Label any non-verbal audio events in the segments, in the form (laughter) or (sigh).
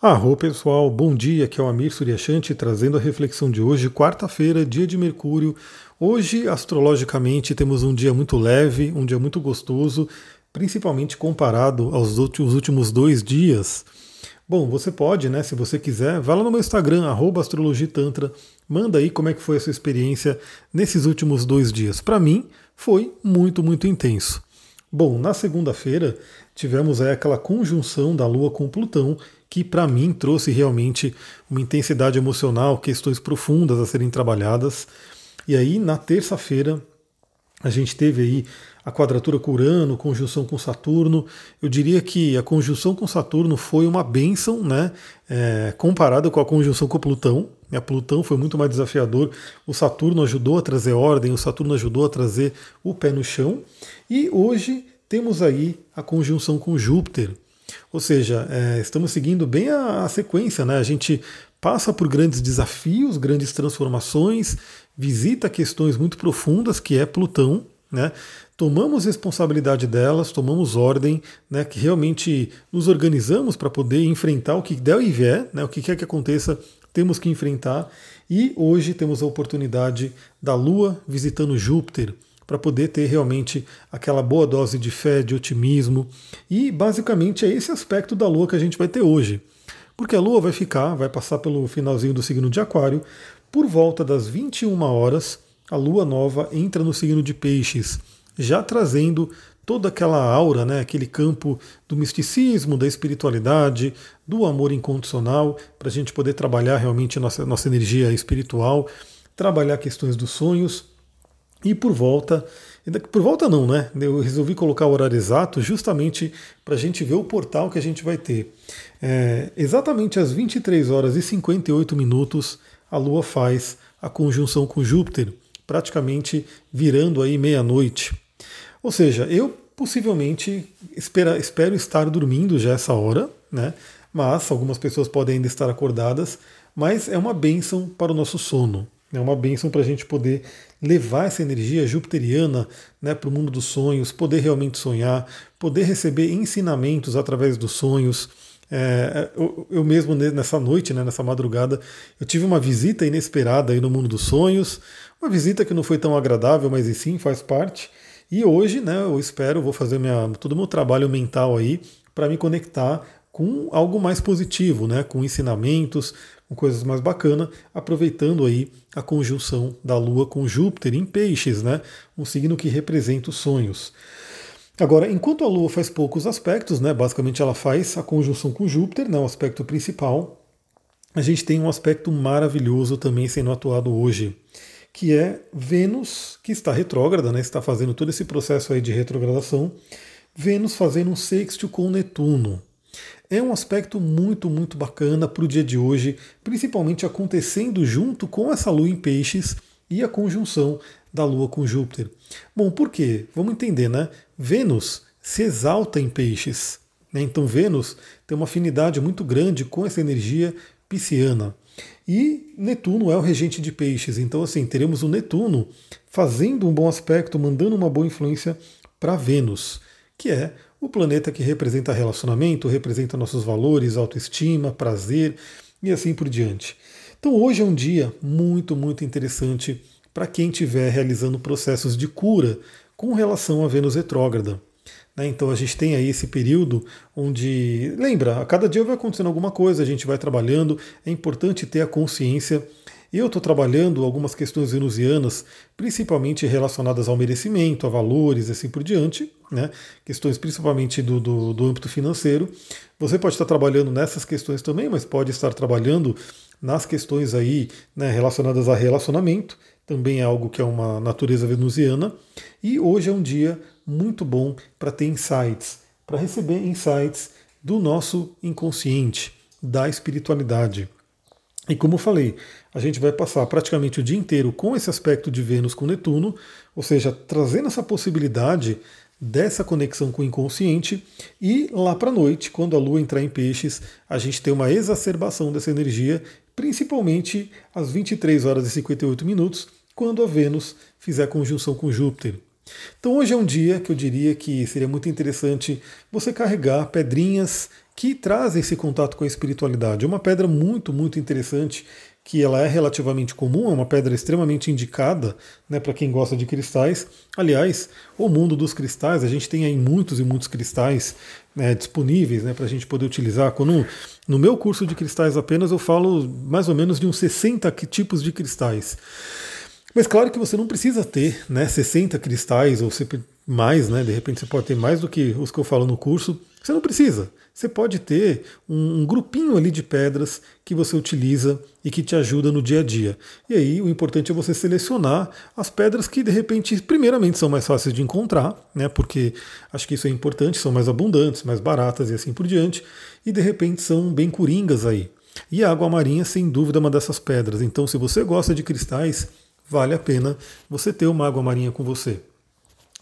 Arro pessoal, bom dia, aqui é o Amir Suryashanti trazendo a reflexão de hoje, quarta-feira, dia de Mercúrio. Hoje, astrologicamente, temos um dia muito leve, um dia muito gostoso, principalmente comparado aos últimos dois dias. Bom, você pode, né, se você quiser, vá lá no meu Instagram, astrologitantra, manda aí como é que foi a sua experiência nesses últimos dois dias. Para mim, foi muito, muito intenso. Bom, na segunda-feira tivemos aí aquela conjunção da Lua com Plutão, que para mim trouxe realmente uma intensidade emocional, questões profundas a serem trabalhadas. E aí, na terça-feira, a gente teve aí a quadratura com Urano, conjunção com Saturno. Eu diria que a conjunção com Saturno foi uma bênção, né? É, comparada com a conjunção com Plutão. A Plutão foi muito mais desafiador. O Saturno ajudou a trazer ordem, o Saturno ajudou a trazer o pé no chão. E hoje temos aí a conjunção com Júpiter. Ou seja, é, estamos seguindo bem a, a sequência, né? A gente passa por grandes desafios, grandes transformações, visita questões muito profundas que é Plutão, né? Tomamos responsabilidade delas, tomamos ordem, né? Que realmente nos organizamos para poder enfrentar o que der e vier, né? O que quer que aconteça, temos que enfrentar. E hoje temos a oportunidade da Lua visitando Júpiter para poder ter realmente aquela boa dose de fé, de otimismo. E basicamente é esse aspecto da Lua que a gente vai ter hoje. Porque a Lua vai ficar, vai passar pelo finalzinho do signo de Aquário, por volta das 21 horas, a Lua nova entra no signo de Peixes, já trazendo toda aquela aura, né, aquele campo do misticismo, da espiritualidade, do amor incondicional, para a gente poder trabalhar realmente nossa, nossa energia espiritual, trabalhar questões dos sonhos e por volta, por volta não, né? Eu resolvi colocar o horário exato justamente para a gente ver o portal que a gente vai ter. É, exatamente às 23 horas e 58 minutos, a Lua faz a conjunção com Júpiter, praticamente virando aí meia-noite. Ou seja, eu possivelmente espera, espero estar dormindo já essa hora, né? Mas algumas pessoas podem ainda estar acordadas, mas é uma bênção para o nosso sono. É uma bênção para a gente poder levar essa energia jupiteriana né, para o mundo dos sonhos, poder realmente sonhar, poder receber ensinamentos através dos sonhos. É, eu, eu, mesmo nessa noite, né, nessa madrugada, eu tive uma visita inesperada aí no mundo dos sonhos, uma visita que não foi tão agradável, mas sim faz parte. E hoje, né, eu espero, vou fazer minha, todo o meu trabalho mental aí para me conectar com algo mais positivo, né, com ensinamentos, com coisas mais bacanas, aproveitando aí a conjunção da Lua com Júpiter em Peixes, né? Um signo que representa os sonhos. Agora, enquanto a Lua faz poucos aspectos, né? Basicamente ela faz a conjunção com Júpiter, né? O aspecto principal. A gente tem um aspecto maravilhoso também sendo atuado hoje, que é Vênus, que está retrógrada, né? Está fazendo todo esse processo aí de retrogradação. Vênus fazendo um sexto com Netuno. É um aspecto muito, muito bacana para o dia de hoje, principalmente acontecendo junto com essa lua em peixes e a conjunção da lua com Júpiter. Bom, por quê? Vamos entender, né? Vênus se exalta em peixes. Né? Então, Vênus tem uma afinidade muito grande com essa energia pisciana. E Netuno é o regente de peixes, então assim, teremos o Netuno fazendo um bom aspecto, mandando uma boa influência para Vênus, que é o planeta que representa relacionamento, representa nossos valores, autoestima, prazer e assim por diante. Então hoje é um dia muito, muito interessante para quem estiver realizando processos de cura com relação a Vênus retrógrada. Né? Então a gente tem aí esse período onde, lembra, a cada dia vai acontecendo alguma coisa, a gente vai trabalhando, é importante ter a consciência eu estou trabalhando algumas questões venusianas, principalmente relacionadas ao merecimento, a valores e assim por diante, né? questões principalmente do, do, do âmbito financeiro. Você pode estar trabalhando nessas questões também, mas pode estar trabalhando nas questões aí né, relacionadas a relacionamento, também é algo que é uma natureza venusiana. E hoje é um dia muito bom para ter insights, para receber insights do nosso inconsciente, da espiritualidade. E como eu falei, a gente vai passar praticamente o dia inteiro com esse aspecto de Vênus com Netuno, ou seja, trazendo essa possibilidade dessa conexão com o inconsciente, e lá para a noite, quando a Lua entrar em peixes, a gente tem uma exacerbação dessa energia, principalmente às 23 horas e 58 minutos, quando a Vênus fizer conjunção com Júpiter. Então hoje é um dia que eu diria que seria muito interessante você carregar pedrinhas que trazem esse contato com a espiritualidade. É uma pedra muito, muito interessante, que ela é relativamente comum, é uma pedra extremamente indicada né, para quem gosta de cristais. Aliás, o mundo dos cristais, a gente tem aí muitos e muitos cristais né, disponíveis né, para a gente poder utilizar. Quando, no meu curso de cristais apenas eu falo mais ou menos de uns 60 tipos de cristais. Mas claro que você não precisa ter né, 60 cristais ou mais, né? De repente você pode ter mais do que os que eu falo no curso. Você não precisa. Você pode ter um, grupinho ali de pedras que você utiliza e que te ajuda no dia a dia. E aí o importante é você selecionar as pedras que de repente, primeiramente, são mais fáceis de encontrar, né? Porque acho que isso é importante, são mais abundantes, mais baratas e assim por diante. E de repente são bem coringas aí. E a água marinha, sem dúvida, é uma dessas pedras. Então, se você gosta de cristais, vale a pena você ter uma água marinha com você.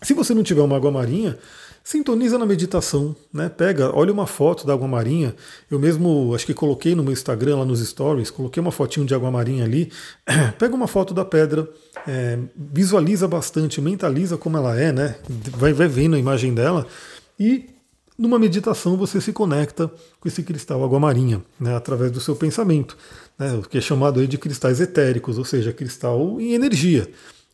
Se você não tiver uma água marinha, sintoniza na meditação, né? Pega, olha uma foto da água marinha. Eu mesmo acho que coloquei no meu Instagram, lá nos stories, coloquei uma fotinho de água marinha ali. (clears throat) Pega uma foto da pedra, é, visualiza bastante, mentaliza como ela é, né? Vai, vai vendo a imagem dela e numa meditação você se conecta com esse cristal água marinha, né, através do seu pensamento, né, o que é chamado aí de cristais etéricos, ou seja, cristal em energia.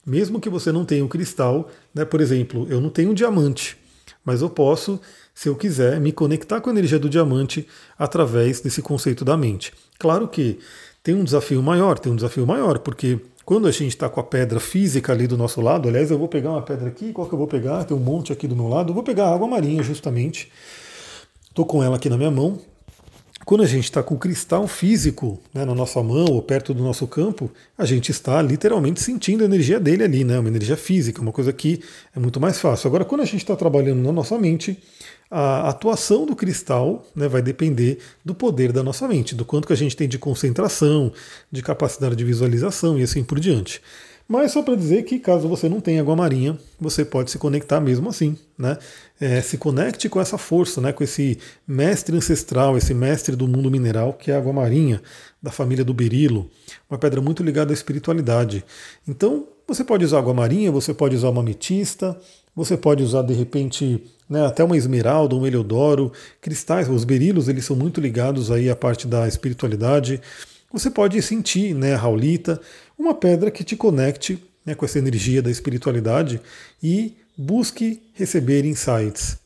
Mesmo que você não tenha um cristal, né, por exemplo, eu não tenho um diamante, mas eu posso, se eu quiser, me conectar com a energia do diamante através desse conceito da mente. Claro que tem um desafio maior, tem um desafio maior, porque quando a gente está com a pedra física ali do nosso lado, aliás, eu vou pegar uma pedra aqui, qual que eu vou pegar? Tem um monte aqui do meu lado, eu vou pegar a água marinha justamente. Estou com ela aqui na minha mão. Quando a gente está com o cristal físico né, na nossa mão ou perto do nosso campo, a gente está literalmente sentindo a energia dele ali, né? Uma energia física, uma coisa que é muito mais fácil. Agora, quando a gente está trabalhando na nossa mente, a atuação do cristal né, vai depender do poder da nossa mente, do quanto que a gente tem de concentração, de capacidade de visualização e assim por diante. Mas só para dizer que caso você não tenha água marinha, você pode se conectar mesmo assim, né? É, se conecte com essa força, né? Com esse mestre ancestral, esse mestre do mundo mineral, que é a água marinha, da família do berilo, uma pedra muito ligada à espiritualidade. Então, você pode usar água marinha, você pode usar uma ametista, você pode usar de repente né, até uma esmeralda, um heliodoro, cristais, os berilos eles são muito ligados aí à parte da espiritualidade. Você pode sentir, né, a raulita, uma pedra que te conecte né, com essa energia da espiritualidade e busque receber insights.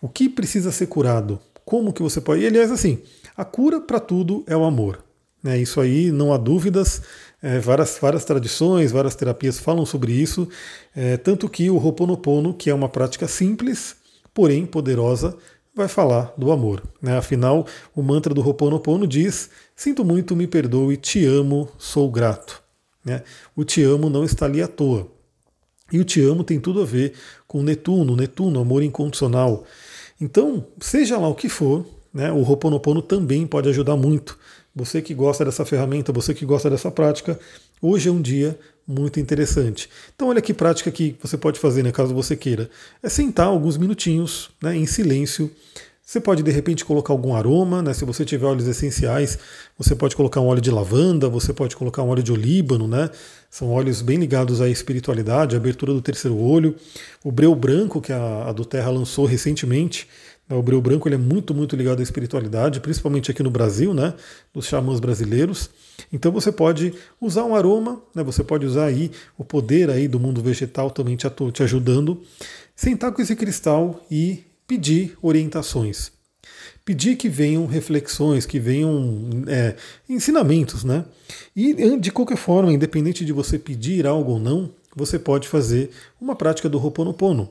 O que precisa ser curado? Como que você pode? E aliás, assim, a cura para tudo é o amor. Né? Isso aí não há dúvidas. É, várias, várias tradições, várias terapias falam sobre isso, é, tanto que o Ho'oponopono, que é uma prática simples, porém poderosa, vai falar do amor. Né? Afinal, o mantra do Ho'oponopono diz: Sinto muito, me perdoe, te amo, sou grato. Né? O te amo não está ali à toa. E o te amo tem tudo a ver com Netuno, Netuno, amor incondicional. Então, seja lá o que for, né, o Ho'oponopono também pode ajudar muito. Você que gosta dessa ferramenta, você que gosta dessa prática, hoje é um dia muito interessante. Então, olha que prática que você pode fazer, né, caso você queira. É sentar alguns minutinhos né, em silêncio. Você pode de repente colocar algum aroma, né? Se você tiver óleos essenciais, você pode colocar um óleo de lavanda, você pode colocar um óleo de olíbano, né? São óleos bem ligados à espiritualidade, à abertura do terceiro olho. O breu branco que a, a do Terra lançou recentemente, o breu branco ele é muito, muito ligado à espiritualidade, principalmente aqui no Brasil, né, dos xamãs brasileiros. Então você pode usar um aroma, né, você pode usar aí o poder aí do mundo vegetal também te, te ajudando. Sentar com esse cristal e pedir orientações. Pedir que venham reflexões, que venham é, ensinamentos, né? E de qualquer forma, independente de você pedir algo ou não, você pode fazer uma prática do Ho'oponopono.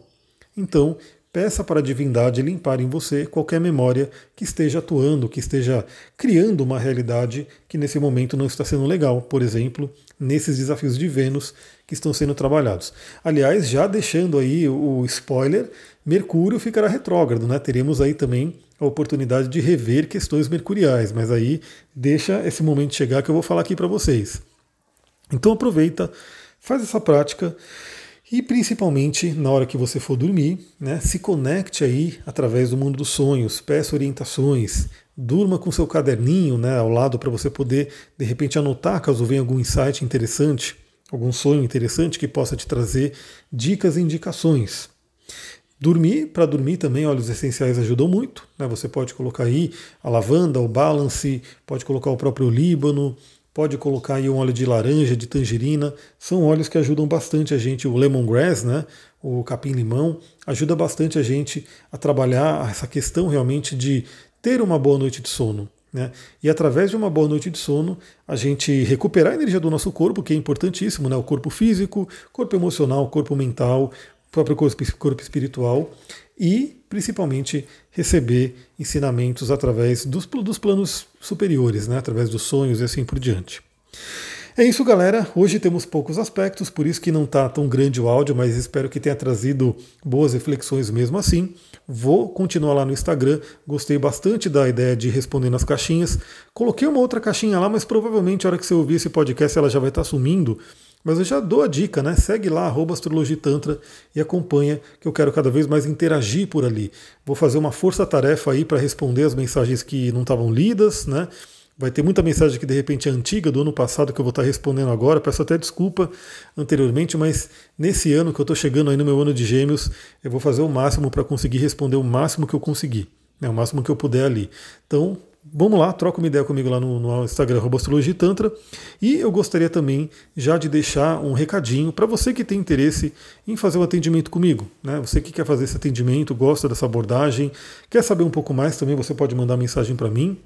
Então, Peça para a divindade limpar em você qualquer memória que esteja atuando, que esteja criando uma realidade que nesse momento não está sendo legal, por exemplo, nesses desafios de Vênus que estão sendo trabalhados. Aliás, já deixando aí o spoiler, Mercúrio ficará retrógrado, né? Teremos aí também a oportunidade de rever questões mercuriais, mas aí deixa esse momento chegar que eu vou falar aqui para vocês. Então aproveita, faz essa prática. E principalmente na hora que você for dormir, né, se conecte aí através do mundo dos sonhos, peça orientações, durma com seu caderninho né, ao lado para você poder de repente anotar caso venha algum insight interessante, algum sonho interessante que possa te trazer dicas e indicações. Dormir, para dormir também, óleos essenciais ajudam muito. Né? Você pode colocar aí a lavanda, o balance, pode colocar o próprio líbano, pode colocar aí um óleo de laranja, de tangerina. São óleos que ajudam bastante a gente. O lemongrass, né? o capim-limão, ajuda bastante a gente a trabalhar essa questão realmente de ter uma boa noite de sono. Né? E através de uma boa noite de sono, a gente recuperar a energia do nosso corpo, que é importantíssimo, né? o corpo físico, corpo emocional, corpo mental, próprio corpo, corpo espiritual, e principalmente receber ensinamentos através dos, dos planos superiores, né? através dos sonhos e assim por diante. É isso, galera. Hoje temos poucos aspectos, por isso que não está tão grande o áudio, mas espero que tenha trazido boas reflexões mesmo assim. Vou continuar lá no Instagram. Gostei bastante da ideia de responder nas caixinhas. Coloquei uma outra caixinha lá, mas provavelmente a hora que você ouvir esse podcast ela já vai estar tá sumindo. Mas eu já dou a dica, né? Segue lá, arroba astrologitantra e acompanha, que eu quero cada vez mais interagir por ali. Vou fazer uma força-tarefa aí para responder as mensagens que não estavam lidas, né? Vai ter muita mensagem que de repente é antiga do ano passado que eu vou estar respondendo agora. Peço até desculpa anteriormente, mas nesse ano que eu estou chegando aí no meu ano de gêmeos, eu vou fazer o máximo para conseguir responder o máximo que eu conseguir, né, o máximo que eu puder ali. Então, vamos lá, troca uma ideia comigo lá no, no Instagram, Astrologia Tantra. E eu gostaria também já de deixar um recadinho para você que tem interesse em fazer o um atendimento comigo. Né? Você que quer fazer esse atendimento, gosta dessa abordagem, quer saber um pouco mais também, você pode mandar mensagem para mim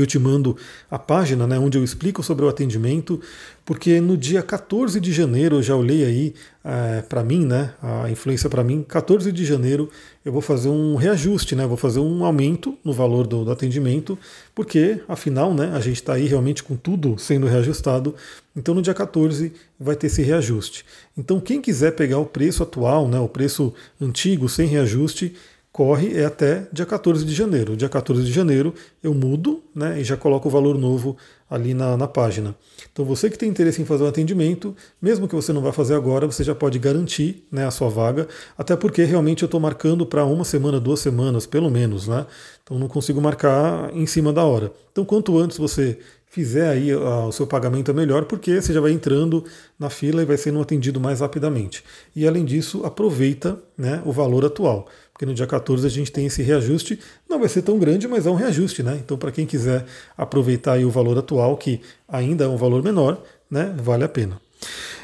eu te mando a página né, onde eu explico sobre o atendimento, porque no dia 14 de janeiro, eu já olhei aí é, para mim, né, a influência para mim, 14 de janeiro eu vou fazer um reajuste, né, vou fazer um aumento no valor do, do atendimento, porque afinal né, a gente está aí realmente com tudo sendo reajustado, então no dia 14 vai ter esse reajuste. Então quem quiser pegar o preço atual, né, o preço antigo sem reajuste, corre é até dia 14 de janeiro. Dia 14 de janeiro eu mudo né, e já coloco o valor novo ali na, na página. Então você que tem interesse em fazer um atendimento, mesmo que você não vá fazer agora, você já pode garantir né, a sua vaga, até porque realmente eu estou marcando para uma semana, duas semanas, pelo menos, né? Então não consigo marcar em cima da hora. Então quanto antes você fizer aí o seu pagamento é melhor, porque você já vai entrando na fila e vai sendo atendido mais rapidamente. E além disso, aproveita né, o valor atual, porque no dia 14 a gente tem esse reajuste, não vai ser tão grande, mas é um reajuste, né? Então, para quem quiser aproveitar aí o valor atual, que ainda é um valor menor, né, vale a pena.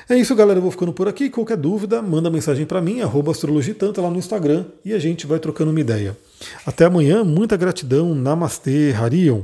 É isso, galera. Eu vou ficando por aqui. Qualquer dúvida, manda mensagem para mim, astrologitanto lá no Instagram, e a gente vai trocando uma ideia. Até amanhã, muita gratidão. Namastê, Harion.